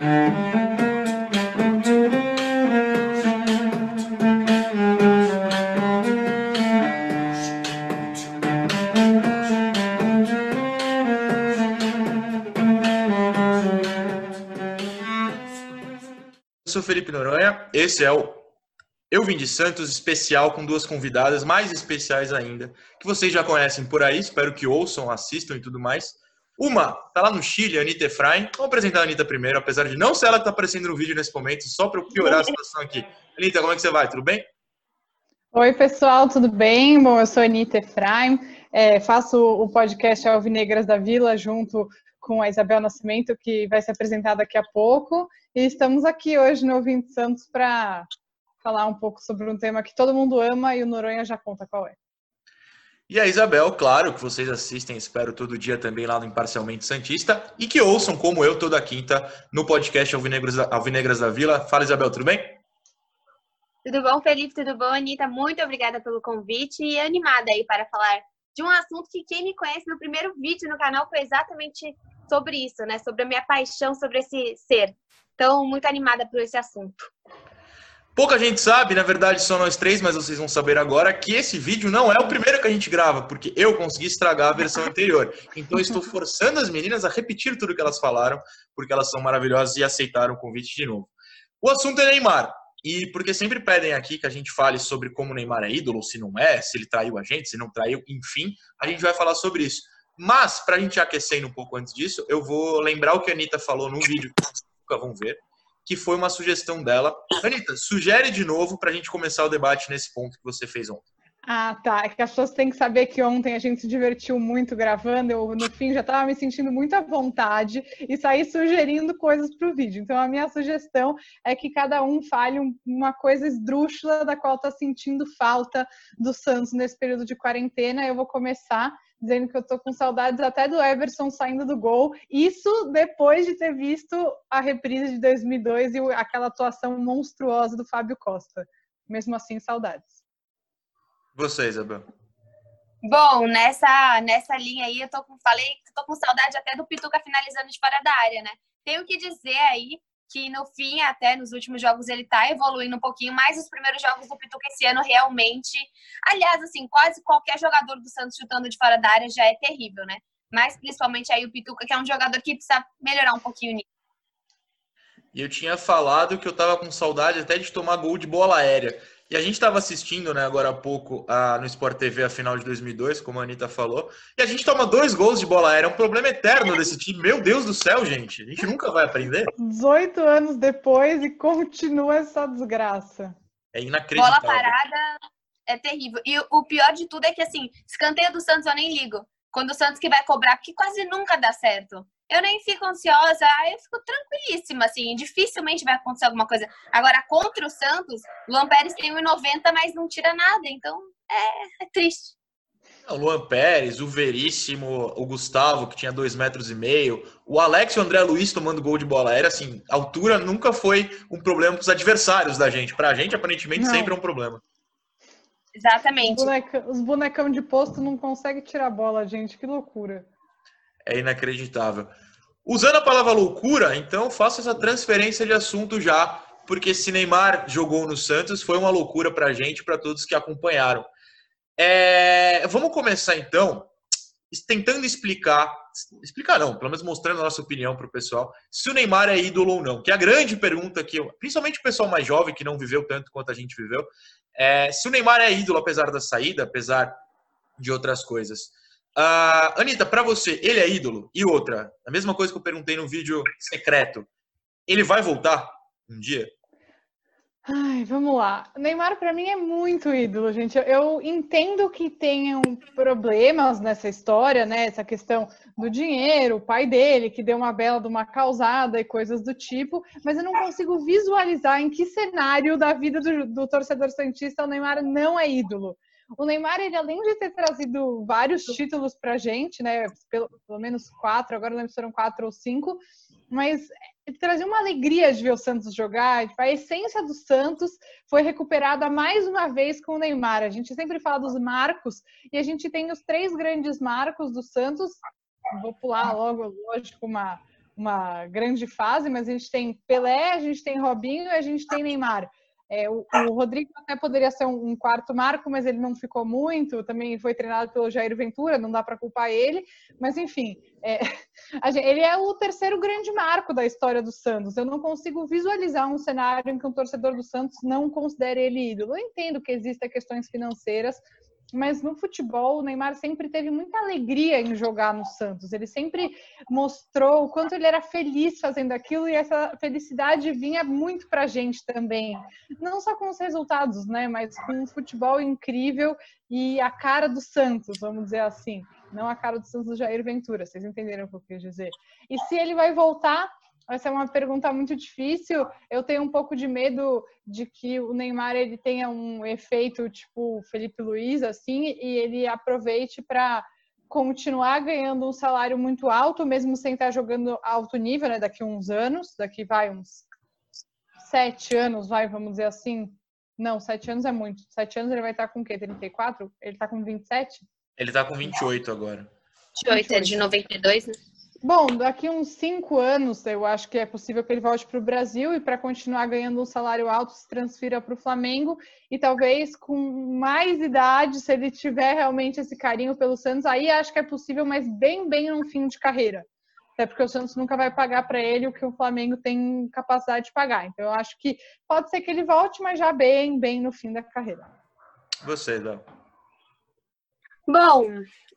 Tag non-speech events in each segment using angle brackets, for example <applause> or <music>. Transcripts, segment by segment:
Eu sou Felipe Noronha, esse é o Eu Vim de Santos especial com duas convidadas mais especiais ainda, que vocês já conhecem por aí, espero que ouçam, assistam e tudo mais. Uma tá lá no Chile, a Anitta Efraim. Vamos apresentar a Anitta primeiro, apesar de não ser ela que tá aparecendo no vídeo nesse momento, só para piorar a situação aqui. Anitta, como é que você vai? Tudo bem? Oi, pessoal, tudo bem? Bom, eu sou a Anitta Efraim, é, faço o podcast Alvinegras da Vila junto com a Isabel Nascimento, que vai ser apresentada daqui a pouco. E estamos aqui hoje no Ouvinte Santos para falar um pouco sobre um tema que todo mundo ama e o Noronha já conta qual é. E a Isabel, claro, que vocês assistem, espero todo dia também lá no Imparcialmente Santista, e que ouçam, como eu, toda quinta, no podcast Alvinegras da, Alvinegras da Vila. Fala, Isabel, tudo bem? Tudo bom, Felipe? Tudo bom, Anitta? Muito obrigada pelo convite e animada aí para falar de um assunto que quem me conhece no primeiro vídeo no canal foi exatamente sobre isso, né? Sobre a minha paixão sobre esse ser. Então, muito animada por esse assunto. Pouca gente sabe, na verdade só nós três, mas vocês vão saber agora que esse vídeo não é o primeiro que a gente grava, porque eu consegui estragar a versão anterior. Então estou forçando as meninas a repetir tudo que elas falaram, porque elas são maravilhosas e aceitaram o convite de novo. O assunto é Neymar. E porque sempre pedem aqui que a gente fale sobre como o Neymar é ídolo, se não é, se ele traiu a gente, se não traiu, enfim, a gente vai falar sobre isso. Mas, para a gente aquecendo um pouco antes disso, eu vou lembrar o que a Anitta falou no vídeo que vocês nunca vão ver, que foi uma sugestão dela. Anitta, sugere de novo para a gente começar o debate nesse ponto que você fez ontem. Ah, tá. É que as pessoas têm que saber que ontem a gente se divertiu muito gravando. Eu, no fim, já estava me sentindo muito à vontade e saí sugerindo coisas para o vídeo. Então, a minha sugestão é que cada um fale uma coisa esdrúxula da qual está sentindo falta do Santos nesse período de quarentena. Eu vou começar dizendo que eu tô com saudades até do Everson saindo do gol. Isso depois de ter visto a reprise de 2002 e aquela atuação monstruosa do Fábio Costa. Mesmo assim, saudades. Você, Isabel. Bom, nessa, nessa linha aí, eu tô com, falei que tô com saudade até do Pituca finalizando de fora da área, né? Tenho que dizer aí que no fim, até nos últimos jogos, ele tá evoluindo um pouquinho, mas os primeiros jogos do Pituca esse ano realmente. Aliás, assim, quase qualquer jogador do Santos chutando de fora da área já é terrível, né? Mas principalmente aí o Pituca, que é um jogador que precisa melhorar um pouquinho nisso. E eu tinha falado que eu tava com saudade até de tomar gol de bola aérea. E a gente estava assistindo, né, agora há pouco, a, no Sport TV a final de 2002, como a Anitta falou, e a gente toma dois gols de bola aérea. É um problema eterno desse time. Meu Deus do céu, gente. A gente nunca vai aprender. 18 anos depois e continua essa desgraça. É inacreditável. Bola parada é terrível. E o pior de tudo é que, assim, escanteio do Santos eu nem ligo. Quando o Santos que vai cobrar, porque quase nunca dá certo eu nem fico ansiosa, eu fico tranquilíssima, assim, dificilmente vai acontecer alguma coisa. Agora, contra o Santos, o Luan Pérez tem 1,90, mas não tira nada, então é, é triste. O Luan Pérez, o Veríssimo, o Gustavo, que tinha dois metros e meio, o Alex e o André Luiz tomando gol de bola aérea, assim, a altura nunca foi um problema para os adversários da gente. Para a gente, aparentemente, não. sempre é um problema. Exatamente. Os, bonecão de posto não conseguem tirar bola, gente, que loucura é inacreditável. Usando a palavra loucura, então faço essa transferência de assunto já, porque se Neymar jogou no Santos foi uma loucura para a gente, para todos que acompanharam. É, vamos começar então tentando explicar, explicar não, pelo menos mostrando a nossa opinião para o pessoal, se o Neymar é ídolo ou não, que é a grande pergunta que, principalmente o pessoal mais jovem que não viveu tanto quanto a gente viveu, é se o Neymar é ídolo apesar da saída, apesar de outras coisas. Uh, Anitta, para você, ele é ídolo? E outra, a mesma coisa que eu perguntei no vídeo secreto. Ele vai voltar um dia? Ai, vamos lá. Neymar para mim é muito ídolo, gente. Eu entendo que tenham problemas nessa história, né? Essa questão do dinheiro, o pai dele que deu uma bela de uma causada e coisas do tipo, mas eu não consigo visualizar em que cenário da vida do, do torcedor santista o Neymar não é ídolo. O Neymar, ele além de ter trazido vários títulos pra gente, né? Pelo, pelo menos quatro, agora não lembro se foram quatro ou cinco, mas ele trazia uma alegria de ver o Santos jogar. Tipo, a essência do Santos foi recuperada mais uma vez com o Neymar. A gente sempre fala dos marcos e a gente tem os três grandes marcos do Santos. Vou pular logo, lógico, uma, uma grande fase, mas a gente tem Pelé, a gente tem Robinho e a gente tem Neymar. É, o, o, Rodrigo até poderia ser um, quarto marco, mas ele não ficou muito. Também foi treinado pelo Jair Ventura, não dá para culpar ele. Mas enfim, é, <laughs> gente, ele é o terceiro grande marco da história do Santos. Eu não consigo visualizar um cenário em que um torcedor do Santos não considere ele ídolo. Eu entendo que existem questões financeiras, mas no futebol o Neymar sempre teve muita alegria em jogar no Santos. Ele sempre mostrou o quanto ele era feliz fazendo aquilo e essa felicidade vinha muito para a gente também. Não só com os resultados, né, mas com um futebol incrível e a cara do Santos, vamos dizer assim. Não a cara do Santos do Jair Ventura, vocês entenderam o que eu quis dizer. E se ele vai voltar, essa é uma pergunta muito difícil. Eu tenho um pouco de medo de que o Neymar ele tenha um efeito tipo Felipe Luiz assim e ele aproveite para continuar ganhando um salário muito alto, mesmo sem estar jogando alto nível, né? Daqui uns anos, daqui vai uns sete anos, vai, vamos dizer assim. Não, sete anos é muito. Sete anos ele vai estar com o quê? 34? Ele está com 27? Ele está com 28 agora. 28, 28. é de 92, né? Bom, daqui uns cinco anos, eu acho que é possível que ele volte para o Brasil e para continuar ganhando um salário alto se transfira para o Flamengo e talvez com mais idade, se ele tiver realmente esse carinho pelo Santos, aí acho que é possível, mas bem, bem no fim de carreira. Até porque o Santos nunca vai pagar para ele o que o Flamengo tem capacidade de pagar. Então eu acho que pode ser que ele volte, mas já bem, bem no fim da carreira. Você, Dão. Bom,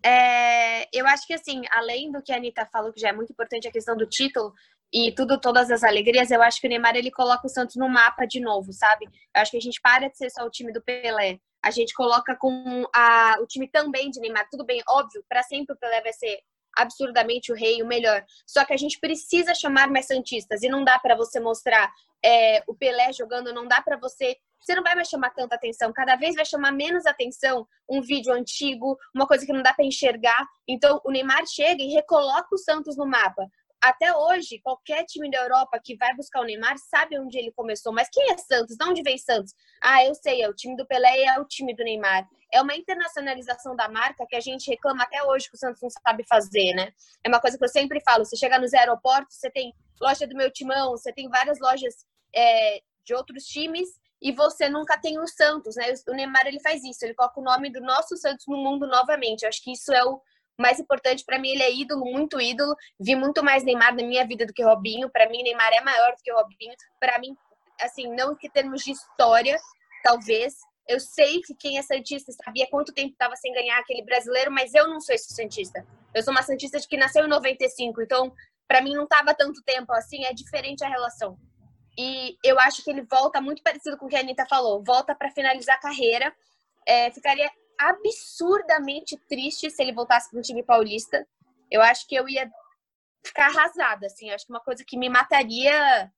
é, eu acho que assim, além do que a Anitta falou, que já é muito importante a questão do título e tudo, todas as alegrias, eu acho que o Neymar ele coloca o Santos no mapa de novo, sabe? Eu acho que a gente para de ser só o time do Pelé. A gente coloca com a, o time também de Neymar. Tudo bem, óbvio, para sempre o Pelé vai ser absurdamente o rei, o melhor. Só que a gente precisa chamar mais santistas e não dá para você mostrar é, o Pelé jogando, não dá para você. Você não vai mais chamar tanta atenção. Cada vez vai chamar menos atenção um vídeo antigo, uma coisa que não dá para enxergar. Então o Neymar chega e recoloca o Santos no mapa. Até hoje, qualquer time da Europa que vai buscar o Neymar sabe onde ele começou. Mas quem é Santos? De onde vem Santos? Ah, eu sei, é o time do Pelé e é o time do Neymar. É uma internacionalização da marca que a gente reclama até hoje que o Santos não sabe fazer, né? É uma coisa que eu sempre falo. Você chega nos aeroportos, você tem loja do meu timão, você tem várias lojas é, de outros times e você nunca tem o Santos, né? O Neymar ele faz isso, ele coloca o nome do nosso Santos no mundo novamente. Eu acho que isso é o mais importante para mim. Ele é ídolo, muito ídolo. Vi muito mais Neymar na minha vida do que Robinho. Para mim, Neymar é maior do que Robinho. Para mim, assim, não que termos de história, talvez. Eu sei que quem é santista sabia quanto tempo estava sem ganhar aquele brasileiro, mas eu não sou esse santista. Eu sou uma santista que nasceu em 95, então para mim não estava tanto tempo assim. É diferente a relação. E eu acho que ele volta muito parecido com o que a Anitta falou. Volta para finalizar a carreira. É, ficaria absurdamente triste se ele voltasse para um time paulista. Eu acho que eu ia ficar arrasada, assim. Acho que uma coisa que me mataria,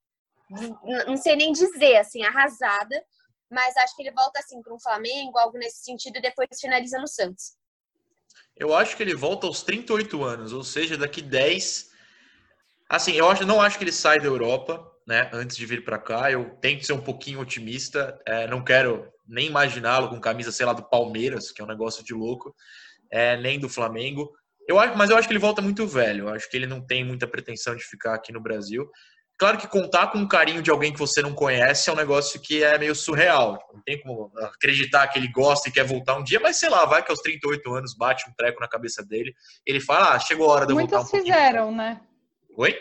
não sei nem dizer, assim, arrasada. Mas acho que ele volta, assim, para um Flamengo, algo nesse sentido, e depois finaliza no Santos. Eu acho que ele volta aos 38 anos, ou seja, daqui 10. Assim, eu acho, não acho que ele sai da Europa né, antes de vir para cá. Eu tento ser um pouquinho otimista, é, não quero nem imaginá-lo com camisa, sei lá, do Palmeiras, que é um negócio de louco, é, nem do Flamengo. Eu acho, mas eu acho que ele volta muito velho. Eu acho que ele não tem muita pretensão de ficar aqui no Brasil. Claro que contar com o carinho de alguém que você não conhece é um negócio que é meio surreal. Não tem como acreditar que ele gosta e quer voltar um dia, mas sei lá, vai que aos 38 anos bate um treco na cabeça dele. Ele fala: ah, chegou a hora de eu Muitos voltar um fizeram, né? Oi?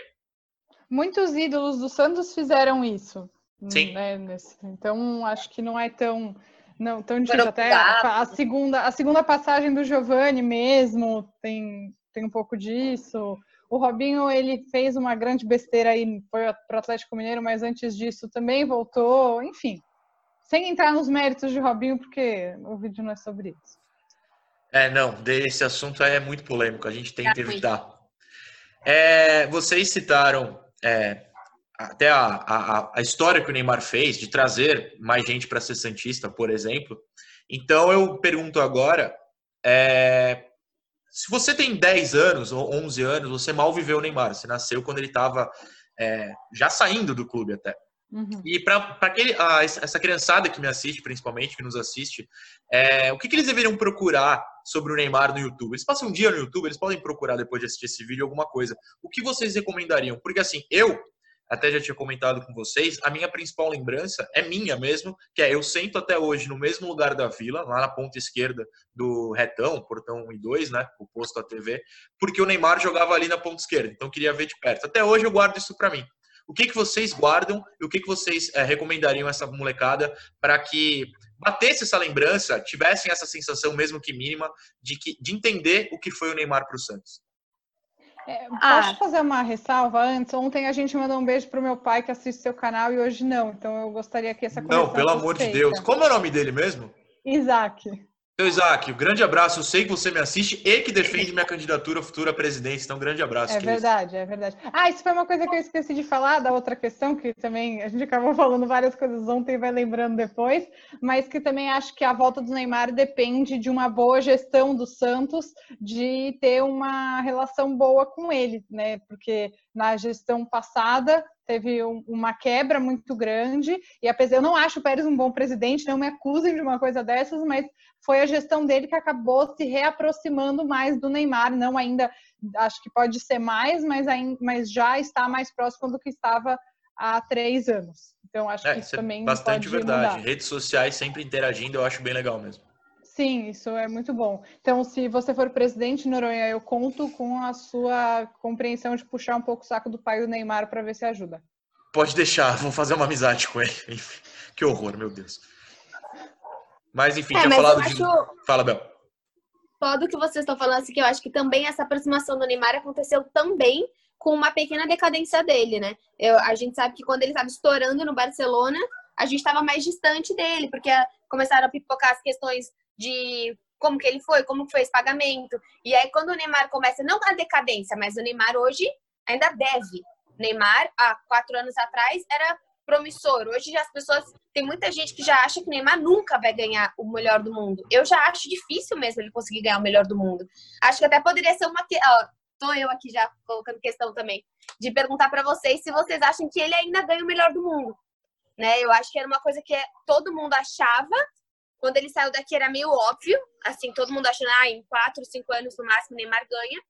Muitos ídolos do Santos fizeram isso. Sim. Né, nesse, então, acho que não é tão, não, tão difícil. Até a, a, segunda, a segunda passagem do Giovanni mesmo tem, tem um pouco disso. O Robinho, ele fez uma grande besteira aí, foi para o Atlético Mineiro, mas antes disso também voltou. Enfim, sem entrar nos méritos de Robinho, porque o vídeo não é sobre isso. É, não, esse assunto é muito polêmico, a gente tem que evitar. É, vocês citaram é, até a, a, a, história que o Neymar fez de trazer mais gente para ser Santista, por exemplo. Então eu pergunto agora: é, se você tem 10 anos ou 11 anos, você mal viveu o Neymar. Você nasceu quando ele estava é, já saindo do clube até. Uhum. E para essa criançada que me assiste, principalmente, que nos assiste, é, o que, que, eles deveriam procurar sobre o Neymar no YouTube? Eles passam um dia no YouTube, eles podem procurar depois de assistir esse vídeo alguma coisa. O que vocês recomendariam? Porque assim, eu até já tinha comentado com vocês, a minha principal lembrança é minha mesmo, que é eu sento até hoje no mesmo lugar da vila, lá na ponta esquerda do retão, portão 1 e 2, né, o posto da TV, porque o Neymar jogava ali na ponta esquerda, então queria ver de perto. Até hoje eu guardo isso para mim. O que, que vocês guardam e o que, que vocês é, recomendariam essa molecada para que batesse essa lembrança, tivessem essa sensação, mesmo que mínima, de, que, de entender o que foi o Neymar para o Santos? É, ah. Posso fazer uma ressalva antes? Ontem a gente mandou um beijo pro meu pai que assiste seu canal e hoje não. Então eu gostaria que essa Não, pelo amor de Deus. Como é o nome dele mesmo? Isaac. Então, Isaac, um grande abraço. Eu sei que você me assiste e que defende minha candidatura futura presidência. Então, um grande abraço. É verdade, é, é verdade. Ah, isso foi uma coisa que eu esqueci de falar da outra questão, que também a gente acabou falando várias coisas ontem e vai lembrando depois, mas que também acho que a volta do Neymar depende de uma boa gestão do Santos, de ter uma relação boa com ele, né? Porque na gestão passada teve um, uma quebra muito grande, e apesar eu não acho o Pérez um bom presidente, não me acusem de uma coisa dessas, mas foi a gestão dele que acabou se reaproximando mais do Neymar, não ainda, acho que pode ser mais, mas, ainda, mas já está mais próximo do que estava há três anos. Então acho é, que isso é também bastante verdade. Mudar. Redes sociais sempre interagindo, eu acho bem legal mesmo. Sim, isso é muito bom. Então, se você for presidente, Noronha, eu conto com a sua compreensão de puxar um pouco o saco do pai do Neymar para ver se ajuda. Pode deixar, vou fazer uma amizade com ele. <laughs> que horror, meu Deus. Mas enfim, é, tinha falado acho... de. Fala, Bel. Todo que vocês estão falando, assim, que eu acho que também essa aproximação do Neymar aconteceu também com uma pequena decadência dele, né? Eu, a gente sabe que quando ele estava estourando no Barcelona, a gente estava mais distante dele, porque começaram a pipocar as questões de como que ele foi, como foi esse pagamento. E aí, quando o Neymar começa, não a decadência, mas o Neymar hoje ainda deve. Neymar, há quatro anos atrás, era promissor. Hoje as pessoas. Tem muita gente que já acha que Neymar nunca vai ganhar o melhor do mundo. Eu já acho difícil mesmo ele conseguir ganhar o melhor do mundo. Acho que até poderia ser uma. Ó, tô eu aqui já colocando questão também. De perguntar para vocês se vocês acham que ele ainda ganha o melhor do mundo. Né? Eu acho que era uma coisa que todo mundo achava. Quando ele saiu daqui era meio óbvio. Assim, todo mundo achando, ah, em quatro, cinco anos no máximo Neymar ganha.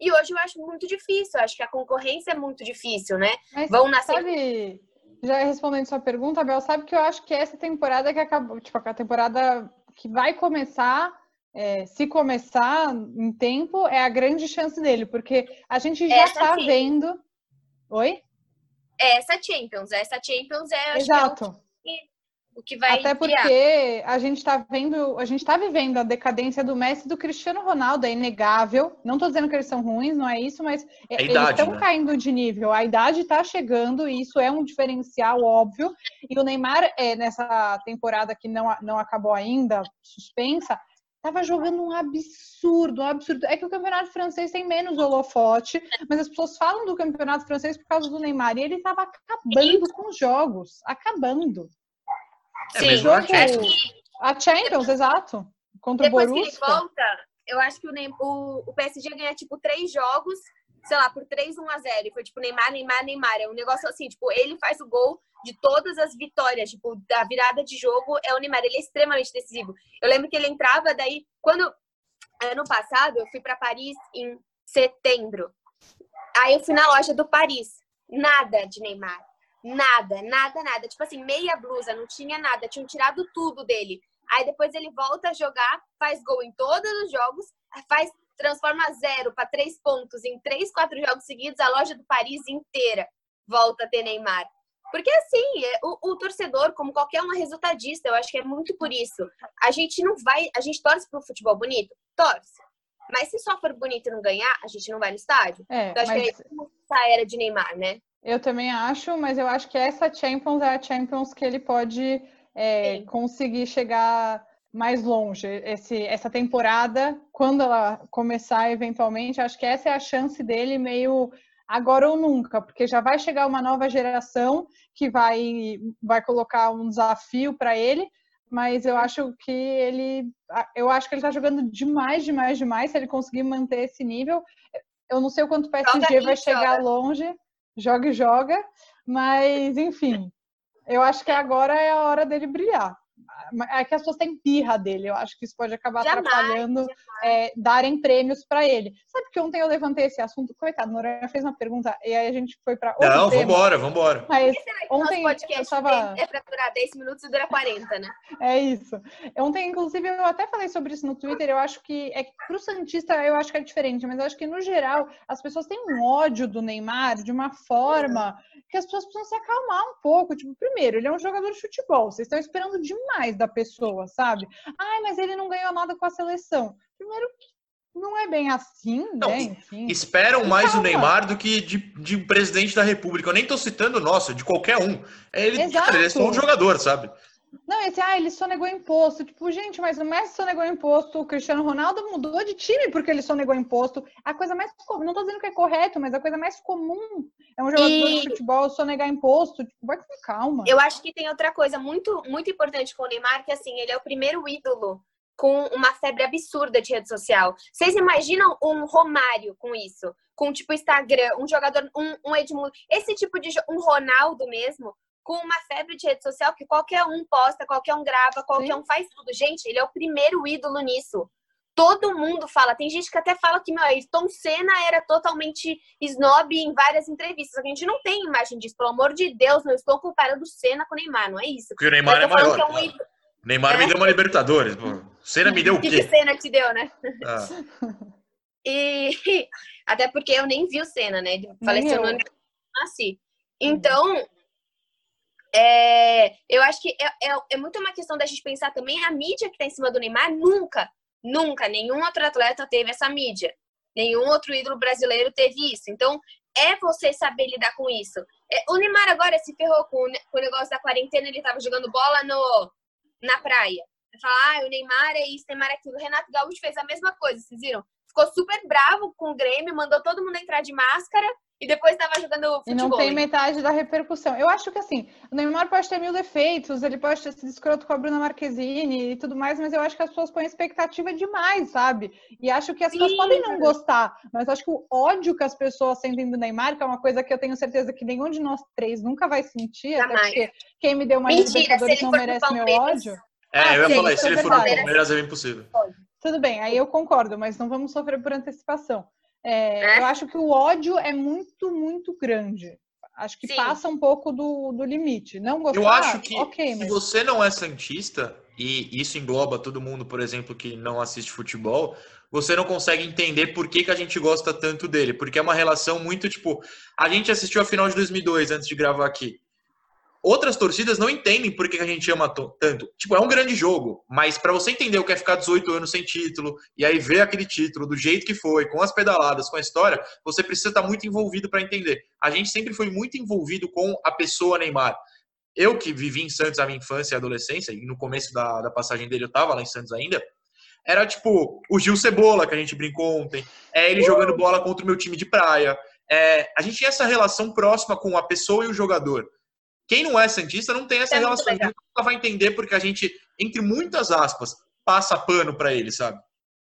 E hoje eu acho muito difícil. Eu acho que a concorrência é muito difícil, né? Mas Vão nascer. Sabe já respondendo sua pergunta, Bel, sabe que eu acho que essa temporada que acabou, tipo, a temporada que vai começar, é, se começar em tempo, é a grande chance dele, porque a gente já está vendo. Oi? É essa Champions, essa Champions é. Exato. Que o que vai Até porque criar. a gente está vendo, a gente está vivendo a decadência do Messi e do Cristiano Ronaldo, é inegável. Não estou dizendo que eles são ruins, não é isso, mas é eles estão né? caindo de nível. A idade está chegando e isso é um diferencial óbvio. E o Neymar, é, nessa temporada que não, não acabou ainda, suspensa, estava jogando um absurdo, um absurdo. É que o campeonato francês tem menos holofote, mas as pessoas falam do campeonato francês por causa do Neymar. E ele estava acabando com os jogos, acabando. É Sim, a Champions. A Champions, exato. Contra Depois o Borussia. que ele volta, eu acho que o, o, o PSG ganha, tipo, três jogos, sei lá, por 3, 1 a 0. E foi, tipo, Neymar, Neymar, Neymar. É um negócio assim, tipo, ele faz o gol de todas as vitórias, tipo, da virada de jogo é o Neymar. Ele é extremamente decisivo. Eu lembro que ele entrava, daí, quando... Ano passado, eu fui para Paris em setembro. Aí eu fui na loja do Paris. Nada de Neymar. Nada, nada, nada. Tipo assim, meia blusa, não tinha nada. Tinham tirado tudo dele. Aí depois ele volta a jogar, faz gol em todos os jogos, faz transforma zero para três pontos em três, quatro jogos seguidos, a loja do Paris inteira volta a ter Neymar. Porque assim, é, o, o, torcedor, como qualquer um, é resultadista. Eu acho que é muito por isso. A gente não vai, a gente torce pro futebol bonito? Torce. Mas se só for bonito e não ganhar, a gente não vai no estádio. É, então acho mas... que é a era de Neymar, né? Eu também acho, mas eu acho que essa Champions é a Champions que ele pode é, conseguir chegar mais longe. Esse, essa temporada, quando ela começar eventualmente, acho que essa é a chance dele meio agora ou nunca, porque já vai chegar uma nova geração que vai, vai colocar um desafio para ele, mas eu acho que ele eu acho que ele está jogando demais, demais, demais. Se ele conseguir manter esse nível, eu não sei o quanto o PSG vai chegar longe joga e joga, mas enfim. Eu acho que agora é a hora dele brilhar. É que as pessoas têm pirra dele. Eu acho que isso pode acabar jamais, atrapalhando é, darem prêmios para ele. Sabe que ontem eu levantei esse assunto? Coitado, Noronha fez uma pergunta e aí a gente foi para outro Não, tema. vambora, vambora. Mas ontem eu tava... é para durar 10 minutos e dura 40, né? É isso. Ontem, inclusive, eu até falei sobre isso no Twitter. Eu acho que é para o Santista eu acho que é diferente, mas eu acho que no geral as pessoas têm um ódio do Neymar de uma forma que as pessoas precisam se acalmar um pouco. Tipo, primeiro, ele é um jogador de futebol. Vocês estão esperando demais da pessoa, sabe? Ai, mas ele não ganhou nada com a seleção. Primeiro, não é bem assim, não, né? Enfim. Esperam mais o Neymar do que de, de um presidente da República. Eu nem tô citando, nossa, de qualquer um. É ele, cara, ele é só um jogador, sabe? Não, esse, ah, ele sonegou imposto. Tipo, gente, mas o Messi sonegou imposto, o Cristiano Ronaldo mudou de time porque ele sonegou imposto. A coisa mais comum, não tô dizendo que é correto, mas a coisa mais comum é um jogador e... de futebol sonegar imposto. Tipo, vai com calma. Eu acho que tem outra coisa muito, muito importante com o Neymar, que assim, ele é o primeiro ídolo com uma febre absurda de rede social. Vocês imaginam um Romário com isso? Com tipo Instagram, um jogador, um, um Edmundo, esse tipo de um Ronaldo mesmo, com uma febre de rede social que qualquer um posta, qualquer um grava, qualquer Sim. um faz tudo. Gente, ele é o primeiro ídolo nisso. Todo mundo fala. Tem gente que até fala que, meu, Ayrton Senna era totalmente snob em várias entrevistas. A gente não tem imagem disso. Pelo amor de Deus, não estou comparando Senna com o Neymar, não é isso. Porque o Neymar é maior. É um claro. Neymar é. me deu uma Libertadores. Pô. Senna me deu o quê? O que Senna te deu, né? Ah. E <laughs> até porque eu nem vi o Senna, né? Ele faleceu no ano que eu nasci. Então, é, eu acho que é, é, é, muito uma questão da gente pensar também a mídia que está em cima do Neymar. Nunca, nunca, nenhum outro atleta teve essa mídia. Nenhum outro ídolo brasileiro teve isso. Então, é você saber lidar com isso. É, o Neymar agora se ferrou com, com o negócio da quarentena, ele estava jogando bola no, na praia. Falar, ah, o Neymar é isso, Neymar é aquilo. O Renato Gaúcho fez a mesma coisa, vocês viram? Ficou super bravo com o Grêmio, mandou todo mundo entrar de máscara e depois estava jogando futebol. E não tem metade da repercussão. Eu acho que assim, o Neymar pode ter mil defeitos, ele pode ter sido escroto com a Bruna Marquezine e tudo mais, mas eu acho que as pessoas põem expectativa demais, sabe? E acho que as Sim. pessoas podem não gostar, mas acho que o ódio que as pessoas sentem do Neymar, que é uma coisa que eu tenho certeza que nenhum de nós três nunca vai sentir, Jamais. até porque quem me deu mais Mentira, Libertadores não merece meu ódio. É, ah, eu ia falar, se ele for pro Palmeiras é impossível. Tudo bem, aí eu concordo, mas não vamos sofrer por antecipação. É, é? Eu acho que o ódio é muito, muito grande. Acho que Sim. passa um pouco do, do limite. Não gostar, Eu acho que okay, se mas... você não é santista, e isso engloba todo mundo, por exemplo, que não assiste futebol, você não consegue entender por que, que a gente gosta tanto dele. Porque é uma relação muito, tipo... A gente assistiu a final de 2002, antes de gravar aqui outras torcidas não entendem por que a gente ama tanto. Tipo, é um grande jogo, mas para você entender o que é ficar 18 anos sem título e aí ver aquele título do jeito que foi, com as pedaladas, com a história, você precisa estar muito envolvido para entender. A gente sempre foi muito envolvido com a pessoa Neymar. Eu que vivi em Santos a minha infância e adolescência, e no começo da, da passagem dele eu estava lá em Santos ainda, era tipo o Gil Cebola, que a gente brincou ontem, é ele jogando bola contra o meu time de praia. É, a gente tinha essa relação próxima com a pessoa e o jogador. Quem não é Santista não tem essa é relação. Nunca vai entender porque a gente, entre muitas aspas, passa pano para ele, sabe?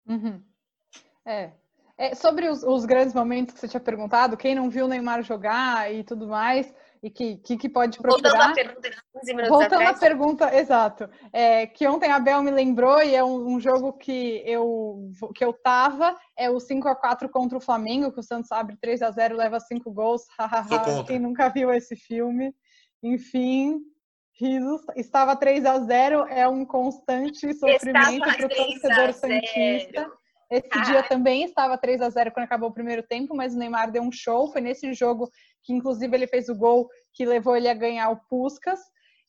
Uhum. É. é. Sobre os, os, grandes momentos que você tinha perguntado, quem não viu o Neymar jogar e tudo mais, e que, que, que pode procurar. Voltando à pergunta, Voltando à pergunta, exato. É, que ontem a Bel me lembrou, e é um, um, jogo que eu, que eu tava, é o 5 a 4 contra o Flamengo, que o Santos abre 3 a 0 leva 5 gols. <laughs> Quem nunca viu esse filme. Enfim, risos. Estava 3 a 0 é um constante sofrimento para o torcedor santista. Esse ah. dia também estava 3 a 0 quando acabou o primeiro tempo, mas o Neymar deu um show. Foi nesse jogo que, inclusive, ele fez o gol que levou ele a ganhar o Puskas.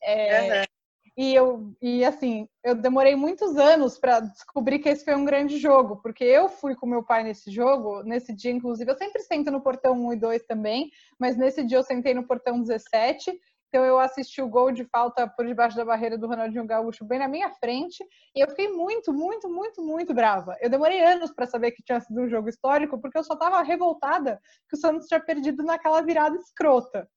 É, uhum. E eu e assim, eu demorei muitos anos para descobrir que esse foi um grande jogo, porque eu fui com meu pai nesse jogo, nesse dia inclusive, eu sempre sento no portão 1 e 2 também, mas nesse dia eu sentei no portão 17 então eu assisti o gol de falta por debaixo da barreira do Ronaldinho Gaúcho bem na minha frente e eu fiquei muito, muito, muito, muito brava. Eu demorei anos para saber que tinha sido um jogo histórico porque eu só estava revoltada que o Santos tinha perdido naquela virada escrota.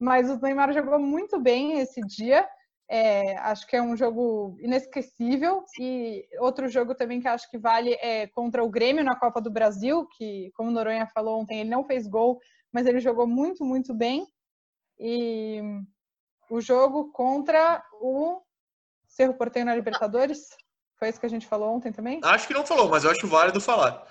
Mas o Neymar jogou muito bem esse dia. É, acho que é um jogo inesquecível. E outro jogo também que acho que vale é contra o Grêmio na Copa do Brasil, que, como Noronha falou ontem, ele não fez gol, mas ele jogou muito, muito bem. E o jogo contra o Cerro Porteño na Libertadores? Foi isso que a gente falou ontem também? Acho que não falou, mas eu acho válido falar.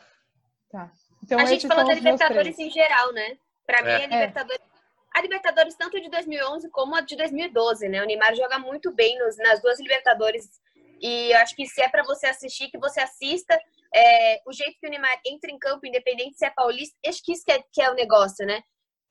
Tá. Então, a gente falou da Libertadores em geral, né? Para mim, a Libertadores. É. A Libertadores, tanto de 2011 como a de 2012, né? O Neymar joga muito bem nos, nas duas Libertadores. E eu acho que se é para você assistir, que você assista. É, o jeito que o Neymar entra em campo, independente se é paulista, acho que isso que é, que é o negócio, né?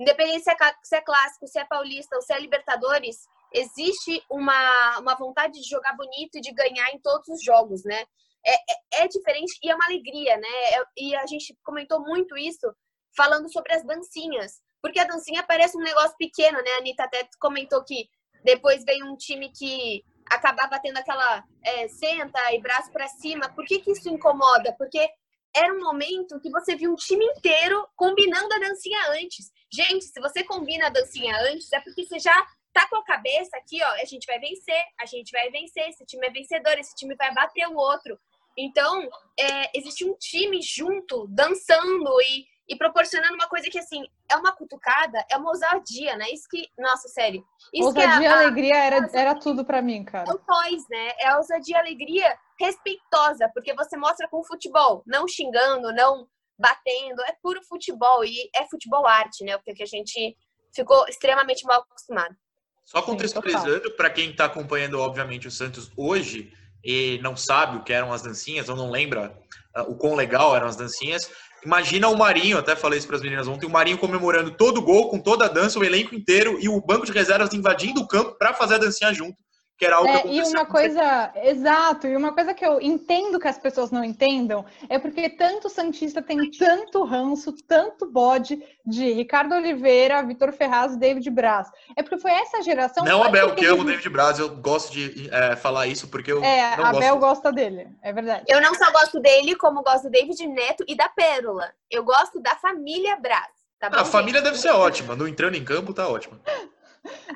Independente se é, se é clássico, se é paulista ou se é Libertadores, existe uma, uma vontade de jogar bonito e de ganhar em todos os jogos, né? É, é, é diferente e é uma alegria, né? É, e a gente comentou muito isso falando sobre as dancinhas. Porque a dancinha parece um negócio pequeno, né? A Anitta até comentou que depois veio um time que acabava tendo aquela é, senta e braço para cima. Por que, que isso incomoda? Porque era um momento que você viu um time inteiro combinando a dancinha antes. Gente, se você combina a dancinha antes, é porque você já tá com a cabeça aqui, ó, a gente vai vencer, a gente vai vencer, esse time é vencedor, esse time vai bater o outro. Então, é, existe um time junto, dançando e e proporcionando uma coisa que, assim, é uma cutucada, é uma ousadia, né? Isso que, nossa, sério. Isso ousadia e é a, alegria era, era tudo para mim, cara. É o toys, né? É a ousadia e alegria respeitosa, porque você mostra com o futebol, não xingando, não batendo, é puro futebol e é futebol arte, né? Porque a gente ficou extremamente mal acostumado. Só contextualizando, para quem está acompanhando, obviamente, o Santos hoje e não sabe o que eram as dancinhas, ou não lembra uh, o quão legal eram as dancinhas, Imagina o Marinho, até falei isso para as meninas ontem, o Marinho comemorando todo o gol, com toda a dança, o elenco inteiro e o banco de reservas invadindo o campo para fazer a dancinha junto que era algo é, que E uma coisa, exato, e uma coisa que eu entendo que as pessoas não entendam é porque tanto Santista tem tanto ranço, tanto bode de Ricardo Oliveira, Vitor Ferraz, David Braz. É porque foi essa geração. Não, Abel, que amo o David Braz, eu gosto de é, falar isso porque eu. É, não Abel gosto... gosta dele, é verdade. Eu não só gosto dele, como gosto do David Neto e da Pérola. Eu gosto da família Braz. Tá bom, a família deve ser ótima, no entrando em campo tá ótima.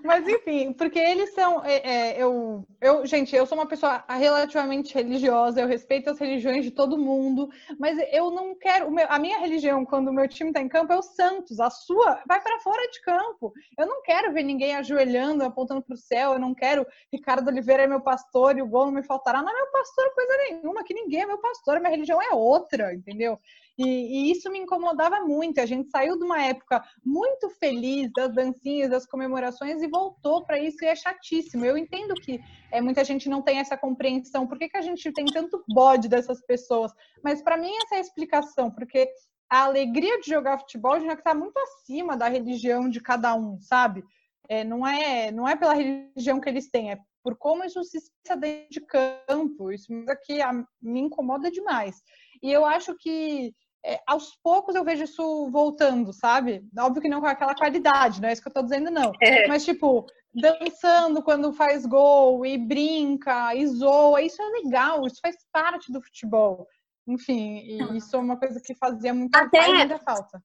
Mas enfim, porque eles são. É, é, eu, eu, gente, eu sou uma pessoa relativamente religiosa, eu respeito as religiões de todo mundo, mas eu não quero. Meu, a minha religião, quando o meu time está em campo, é o Santos. A sua vai para fora de campo. Eu não quero ver ninguém ajoelhando, apontando para o céu. Eu não quero. Ricardo Oliveira é meu pastor e o gol não me faltará. Não é meu pastor coisa nenhuma, que ninguém é meu pastor. Minha religião é outra, entendeu? E, e, isso me incomodava muito. A gente saiu de uma época muito feliz das dancinhas, das comemorações e voltou para isso e é chatíssimo. Eu entendo que é, muita gente não tem essa compreensão. Por que, que a gente tem tanto bode dessas pessoas? Mas para mim essa é a explicação, porque a alegria de jogar futebol já está muito acima da religião de cada um, sabe? É, não é não é pela religião que eles têm, é por como isso se passa dentro de campo. Isso aqui a, me incomoda demais. E eu acho que é, aos poucos eu vejo isso voltando, sabe? Óbvio que não com aquela qualidade, não é isso que eu tô dizendo, não. É. Mas, tipo, dançando quando faz gol e brinca e zoa, isso é legal, isso faz parte do futebol. Enfim, e isso é uma coisa que fazia muita, Até muita falta.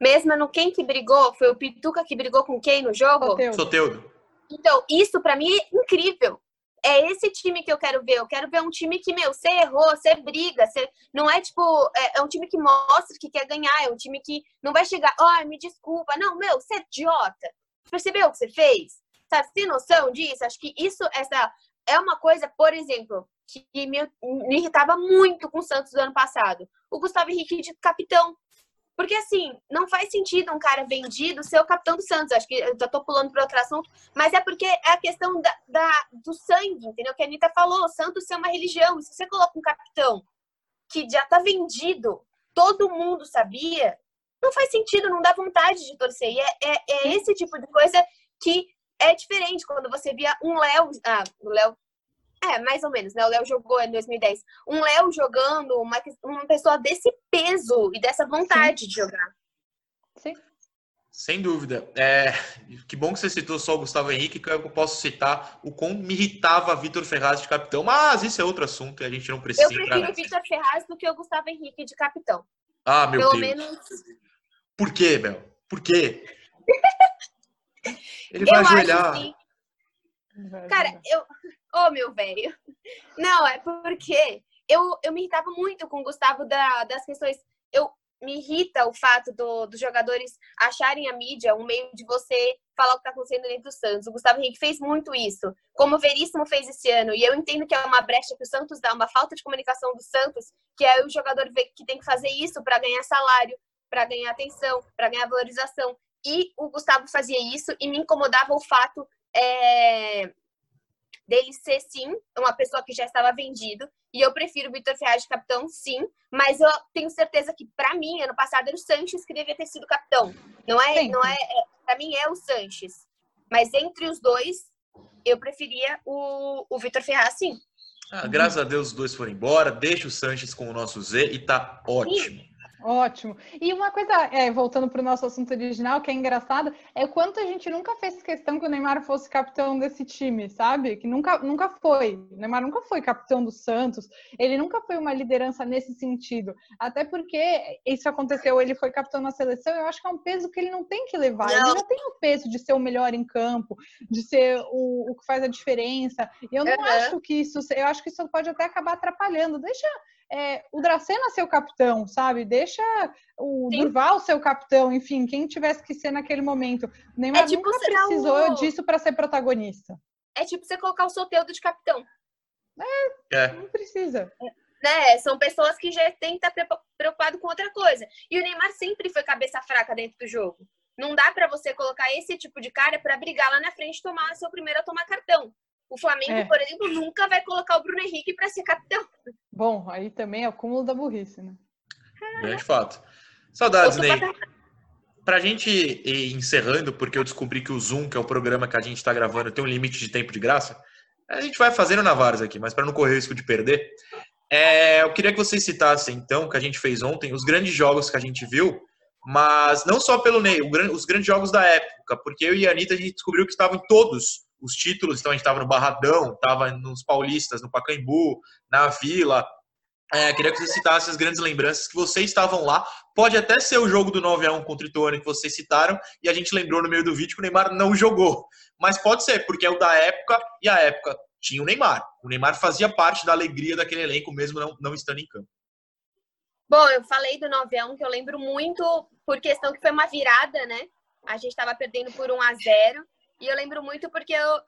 Mesmo no quem que brigou, foi o Pituca que brigou com quem no jogo? Soteudo. Soteudo. Então, isso para mim é incrível é esse time que eu quero ver. Eu quero ver um time que, meu, você errou, você briga. Você... Não é tipo, é, é, um time que mostra que quer ganhar. É um time que não vai chegar, oh, me desculpa. Não, meu, você é idiota. Percebeu o que você fez? Sabe, você tem noção disso? Acho que isso, essa é uma coisa, por exemplo, que me, me irritava muito com o Santos do ano passado. O Gustavo Henrique de capitão. Porque, assim, não faz sentido um cara vendido ser o capitão do Santos. Acho que eu já tô pulando para outro assunto, mas é porque é a questão da, da, do sangue, entendeu? Que a Anitta falou, Santos é uma religião. E se você coloca um capitão que já tá vendido, todo mundo sabia, não faz sentido, não dá vontade de torcer. E é, é, é esse tipo de coisa que é diferente quando você via um Léo. Ah, o Léo é, mais ou menos, né? O Léo jogou em 2010. Um Léo jogando, uma, uma pessoa desse peso e dessa vontade Sim. de jogar. Sim. Sem dúvida. É, que bom que você citou só o Gustavo Henrique, que eu posso citar o como me irritava Vitor Ferraz de capitão. Mas isso é outro assunto e a gente não precisa. Eu prefiro o Vitor Ferraz do que o Gustavo Henrique de capitão. Ah, meu Pelo Deus. Menos... Por quê, Bel? Por quê? <laughs> Ele vai eu ajoelhar. Acho, Cara, eu. Ô, oh, meu velho. Não, é porque eu, eu me irritava muito com o Gustavo da, das questões. Eu, me irrita o fato do, dos jogadores acharem a mídia um meio de você falar o que está acontecendo dentro do Santos. O Gustavo Henrique fez muito isso, como o Veríssimo fez esse ano. E eu entendo que é uma brecha que o Santos dá, uma falta de comunicação do Santos, que é o jogador que tem que fazer isso para ganhar salário, para ganhar atenção, para ganhar valorização. E o Gustavo fazia isso e me incomodava o fato é, dele ser, sim, uma pessoa que já estava vendido. E eu prefiro o Vitor Ferraz de capitão, sim, mas eu tenho certeza que, para mim, ano passado era o Sanches que devia ter sido capitão. Não é, não é, é para mim é o Sanches. Mas entre os dois, eu preferia o, o Vitor Ferraz, sim. Ah, graças a Deus os dois foram embora, deixa o Sanches com o nosso Z e tá ótimo. Sim. Ótimo. E uma coisa, é, voltando para o nosso assunto original, que é engraçado, é o quanto a gente nunca fez questão que o Neymar fosse capitão desse time, sabe? Que nunca, nunca foi. O Neymar nunca foi capitão do Santos, ele nunca foi uma liderança nesse sentido. Até porque isso aconteceu, ele foi capitão na seleção, eu acho que é um peso que ele não tem que levar. Não. Ele já tem o peso de ser o melhor em campo, de ser o, o que faz a diferença. E eu não uhum. acho que isso, eu acho que isso pode até acabar atrapalhando. Deixa é, o Dracena ser o capitão, sabe? Deixa o Sim. Durval ser o capitão, enfim, quem tivesse que ser naquele momento. O Neymar é tipo nunca precisou o... disso para ser protagonista. É tipo você colocar o Soteudo de capitão. É, é. não precisa. Né? São pessoas que já têm que estar preocupado com outra coisa. E o Neymar sempre foi cabeça fraca dentro do jogo. Não dá para você colocar esse tipo de cara para brigar lá na frente e tomar seu primeiro a tomar cartão. O Flamengo, é. por exemplo, nunca vai colocar o Bruno Henrique para ser capitão. Bom, aí também é o cúmulo da burrice, né? É de fato. Saudades, Ney. Para a gente ir encerrando, porque eu descobri que o Zoom, que é o programa que a gente está gravando, tem um limite de tempo de graça. A gente vai fazendo na Vars aqui, mas para não correr risco de perder, é, eu queria que vocês citassem, então, que a gente fez ontem, os grandes jogos que a gente viu, mas não só pelo Ney, os grandes jogos da época, porque eu e a Anitta a gente descobriu que estavam todos os títulos, então a gente estava no Barradão, estava nos Paulistas, no Pacaembu, na Vila. É, queria que você citasse as grandes lembranças que vocês estavam lá. Pode até ser o jogo do 9x1 contra o Ituano que vocês citaram, e a gente lembrou no meio do vídeo que o Neymar não <laughs> jogou. Mas pode ser, porque é o da época, e a época tinha o Neymar. O Neymar fazia parte da alegria daquele elenco, mesmo não, não estando em campo. Bom, eu falei do 9x1, que eu lembro muito por questão que foi uma virada, né? A gente estava perdendo por 1 a 0 e eu lembro muito porque eu,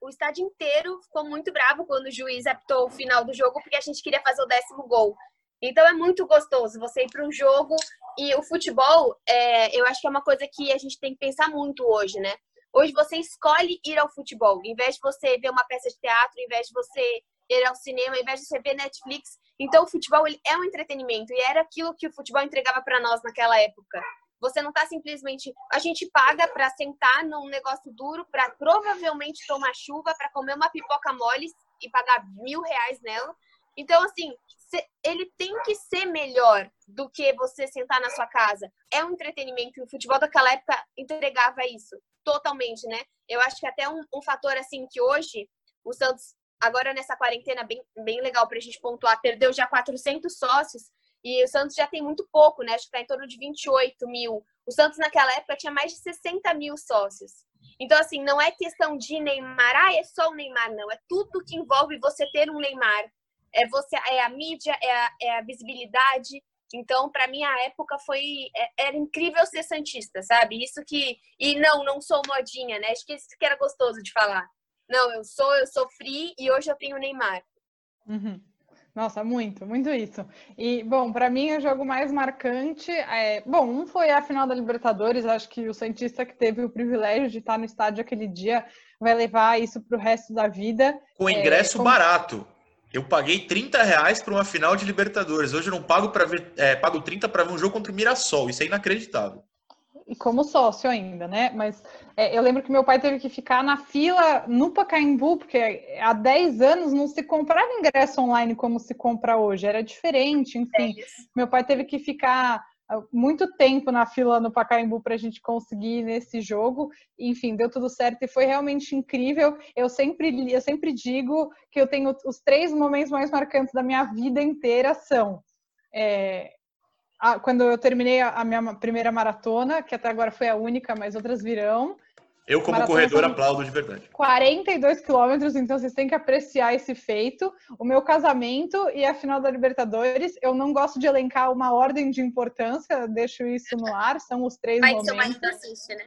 o estádio inteiro ficou muito bravo quando o juiz apitou o final do jogo, porque a gente queria fazer o décimo gol. Então é muito gostoso você ir para um jogo e o futebol, é, eu acho que é uma coisa que a gente tem que pensar muito hoje, né? Hoje você escolhe ir ao futebol, em vez de você ver uma peça de teatro, em vez de você ir ao cinema, em vez de você ver Netflix. Então o futebol ele é um entretenimento e era aquilo que o futebol entregava para nós naquela época. Você não está simplesmente. A gente paga para sentar num negócio duro, para provavelmente tomar chuva, para comer uma pipoca mole e pagar mil reais nela. Então, assim, ele tem que ser melhor do que você sentar na sua casa. É um entretenimento. O futebol daquela época entregava isso totalmente, né? Eu acho que até um, um fator, assim, que hoje o Santos, agora nessa quarentena, bem, bem legal para a gente pontuar, perdeu já 400 sócios. E o Santos já tem muito pouco, né? Acho que está em torno de 28 mil. O Santos, naquela época, tinha mais de 60 mil sócios. Então, assim, não é questão de Neymar, ah, é só o Neymar, não. É tudo que envolve você ter um Neymar. É você, é a mídia, é a, é a visibilidade. Então, para mim, a época foi. É, era incrível ser Santista, sabe? Isso que. E não, não sou modinha, né? Acho que isso que era gostoso de falar. Não, eu sou, eu sofri e hoje eu tenho o Neymar. Uhum. Nossa, muito, muito isso. E, bom, para mim o jogo mais marcante é. Bom, um foi a final da Libertadores. Acho que o Santista que teve o privilégio de estar no estádio aquele dia vai levar isso para o resto da vida. Com ingresso é, como... barato. Eu paguei 30 reais para uma final de Libertadores. Hoje eu não pago para ver. É, pago 30 para ver um jogo contra o Mirassol. Isso é inacreditável e como sócio ainda, né? Mas é, eu lembro que meu pai teve que ficar na fila no Pacaembu, porque há 10 anos não se comprava ingresso online como se compra hoje, era diferente, enfim. É meu pai teve que ficar ah, muito tempo na fila no Pacaembu para a gente conseguir nesse jogo. Enfim, deu tudo certo e foi realmente incrível. Eu sempre, eu sempre digo que eu tenho os três momentos mais marcantes da minha vida inteira são é, quando eu terminei a minha primeira maratona, que até agora foi a única, mas outras virão. Eu, como Maratona corredor, aplaudo de verdade. 42 quilômetros, então vocês têm que apreciar esse feito. O meu casamento e a final da Libertadores, eu não gosto de elencar uma ordem de importância, deixo isso no ar, são os três Mas seu momentos. marido assiste, né?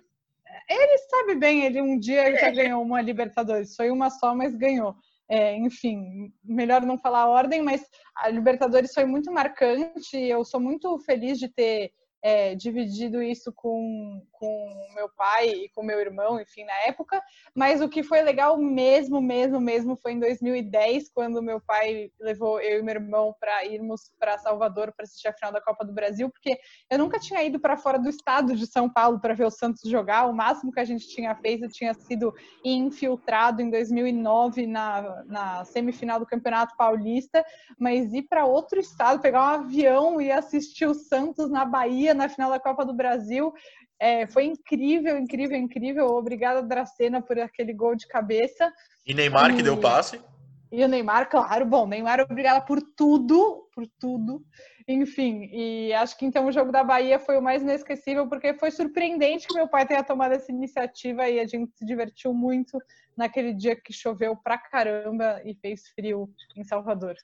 Ele sabe bem, ele um dia já ganhou uma Libertadores, foi uma só, mas ganhou. É, enfim, melhor não falar a ordem, mas a Libertadores foi muito marcante. Eu sou muito feliz de ter é, dividido isso com, com meu pai e com meu irmão, enfim, na época. Mas o que foi legal mesmo, mesmo, mesmo foi em 2010, quando meu pai levou eu e meu irmão para irmos para Salvador para assistir a final da Copa do Brasil, porque eu nunca tinha ido para fora do estado de São Paulo para ver o Santos jogar. O máximo que a gente tinha feito tinha sido infiltrado em 2009 na, na semifinal do Campeonato Paulista, mas ir para outro estado, pegar um avião e assistir o Santos na Bahia na final da Copa do Brasil. É, foi incrível, incrível, incrível. Obrigada, Dracena, por aquele gol de cabeça. E Neymar, que E- deu passe. E o Neymar, claro, bom, Neymar, obrigada por tudo, por tudo. Enfim, e acho que então o jogo da Bahia foi o mais inesquecível, porque foi surpreendente que meu pai tenha tomado essa iniciativa e a gente se divertiu muito naquele dia que choveu pra caramba e fez frio em Salvador.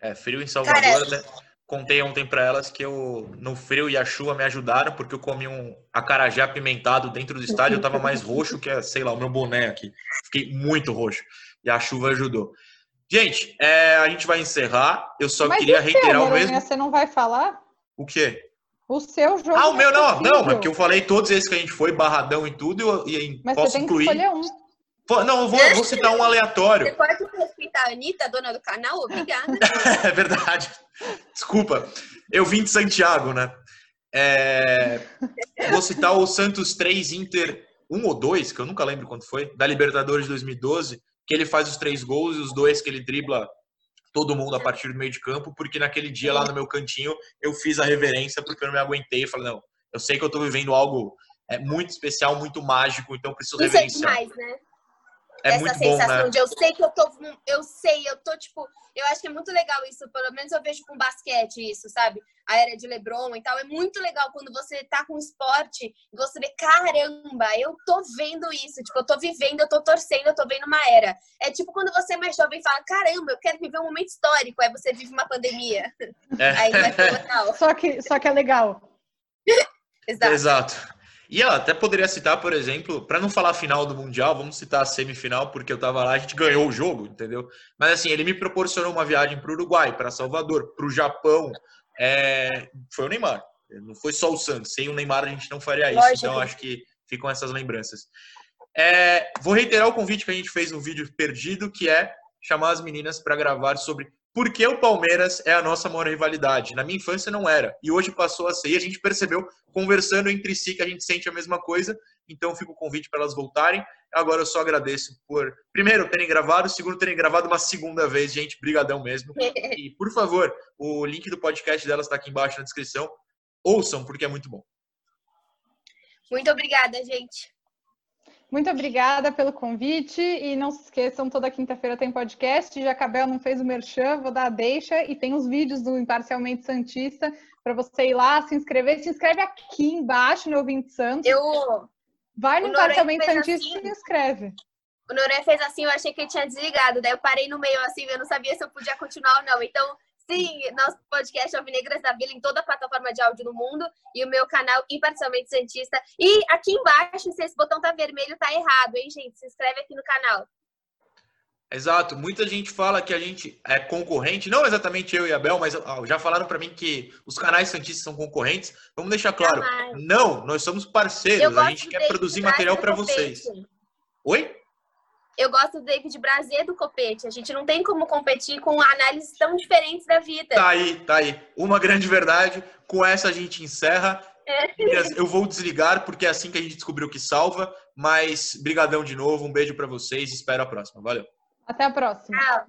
É, frio em Salvador, Cara, né? Contei ontem pra elas que eu, no frio e a chuva me ajudaram, porque eu comi um acarajé apimentado dentro do estádio, eu tava mais roxo que, sei lá, o meu boné aqui. Fiquei muito roxo. E a chuva ajudou. Gente, é, a gente vai encerrar. Eu só Mas queria reiterar o mesmo. Você não vai falar? O quê? O seu jogo. Ah, o meu não, inesquecível. não, mas porque eu falei todos esses que a gente foi, barradão e tudo, e, e Mas posso incluir. escolher um. Não, eu vou, eu vou citar um Você aleatório. pode respeitar a Anitta, dona do canal? Obrigada. <laughs> É verdade. Desculpa. Eu vim de Santiago, né? É, Vou citar o Santos 3 Inter 1 ou 2, que eu nunca lembro quanto foi, da Libertadores de 2012, que ele faz os três gols e os dois que ele dribla todo mundo a partir do meio de campo, porque naquele dia lá no meu cantinho eu fiz a reverência porque eu não me aguentei e falei, não, eu sei que eu tô vivendo algo é, muito especial, muito mágico, então eu preciso Isso é reverenciar. demais, né? É Essa muito bom, sensação né? de eu sei que eu tô. Eu sei, eu tô, tipo. Eu acho que é muito legal isso. Pelo menos eu vejo com basquete isso, sabe? A era de Lebron e tal. É muito legal quando você tá com esporte e você vê, caramba, eu tô vendo isso. Tipo, eu tô vivendo, eu tô torcendo, eu tô vendo uma era. É tipo quando você é mais jovem e fala, caramba, eu quero viver um momento histórico. Aí você vive uma pandemia. É. Aí vai ser legal. Só que, só que é legal. <laughs> Exato. Exato. E ela até poderia citar, por exemplo, para não falar final do Mundial, vamos citar a semifinal, porque eu tava lá, a gente ganhou o jogo, entendeu? Mas assim, ele me proporcionou uma viagem para o Uruguai, para Salvador, para o Japão. É... Foi o Neymar. Não foi só o Santos. Sem o Neymar a gente não faria isso. Lógico. Então acho que ficam essas lembranças. É, Vou reiterar o convite que a gente fez no vídeo perdido, que é chamar as meninas para gravar sobre por que o Palmeiras é a nossa maior rivalidade. Na minha infância não era. E hoje passou a ser. E a gente percebeu, conversando entre si, que a gente sente a mesma coisa. Então fica o convite para elas voltarem. Agora eu só agradeço por, primeiro, terem gravado, segundo, terem gravado uma segunda vez. Gente, brigadão mesmo. <laughs> E, por favor, o link do podcast delas está aqui embaixo na descrição. Ouçam, porque é muito bom. Muito obrigada, gente. Muito obrigada pelo convite e não se esqueçam, toda quinta-feira tem podcast. Jacabel não fez o merchan, vou dar a deixa e tem os vídeos do Imparcialmente Santista para você ir lá, se inscrever. Se inscreve aqui embaixo no Ouvinte Santos. Eu. Vai no Imparcialmente Santista assim. e se inscreve. O Noronha fez assim, eu achei que ele tinha desligado. Daí eu parei no meio assim, eu não sabia se eu podia continuar ou não. Então, sim, nosso podcast Alvinegras da Vila em toda a plataforma de áudio do mundo e o meu canal Imparcialmente Santista. E aqui embaixo, se esse botão tá vermelho, tá errado, hein, gente? Se inscreve aqui no canal. Exato. Muita gente fala que a gente é concorrente, não exatamente eu e a Bel, mas já falaram para mim que os canais Santistas são concorrentes. Vamos deixar claro. Jamais. Não, nós somos parceiros. Eu A gente quer produzir material para vocês. Oi? Eu gosto do David Brazier do Copete. A gente não tem como competir com análises tão diferentes da vida. Tá aí, tá aí. Uma grande verdade. Com essa a gente encerra. É. Eu vou desligar porque é assim que a gente descobriu que salva. Mas brigadão de novo. Um beijo para vocês. Espero a próxima. Valeu. Até a próxima. Tchau.